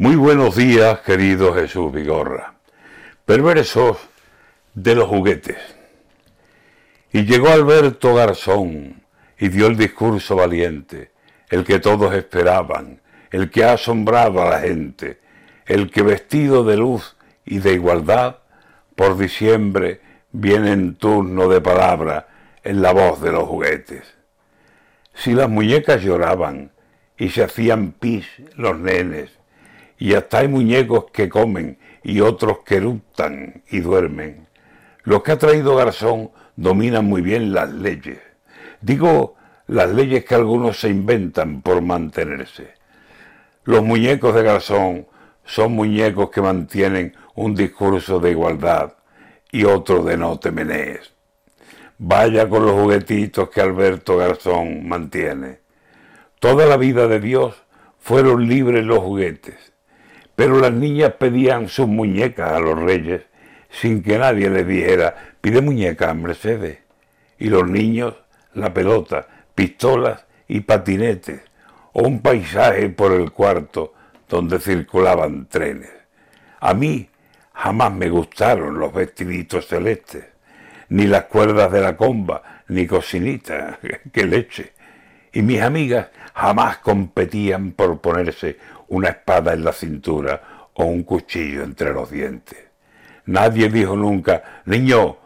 Muy buenos días, querido Jesús Vigorra. Perversos de los juguetes. Y llegó Alberto Garzón y dio el discurso valiente, el que todos esperaban, el que ha asombrado a la gente, el que vestido de luz y de igualdad, por diciembre viene en turno de palabra en la voz de los juguetes. Si las muñecas lloraban y se hacían pis los nenes, y hasta hay muñecos que comen y otros que eructan y duermen. Los que ha traído Garzón dominan muy bien las leyes. Digo, las leyes que algunos se inventan por mantenerse. Los muñecos de Garzón son muñecos que mantienen un discurso de igualdad y otro de no te menees. Vaya con los juguetitos que Alberto Garzón mantiene. Toda la vida de Dios fueron libres los juguetes pero las niñas pedían sus muñecas a los reyes sin que nadie les dijera, pide muñeca, Mercedes. Y los niños, la pelota, pistolas y patinetes, o un paisaje por el cuarto donde circulaban trenes. A mí jamás me gustaron los vestiditos celestes, ni las cuerdas de la comba, ni cocinita, qué leche. Y mis amigas jamás competían por ponerse una espada en la cintura o un cuchillo entre los dientes. Nadie dijo nunca, niño,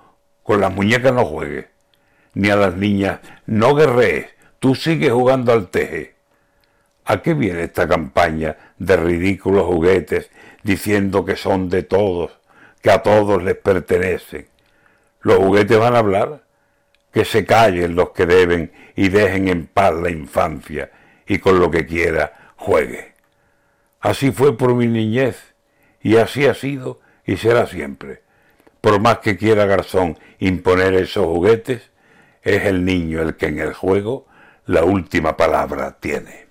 con las muñecas no juegues, ni a las niñas, no guerrees, tú sigues jugando al teje. ¿A qué viene esta campaña de ridículos juguetes diciendo que son de todos, que a todos les pertenecen? ¿Los juguetes van a hablar? Que se callen los que deben y dejen en paz la infancia y con lo que quiera juegue. Así fue por mi niñez y así ha sido y será siempre. Por más que quiera Garzón imponer esos juguetes, es el niño el que en el juego la última palabra tiene.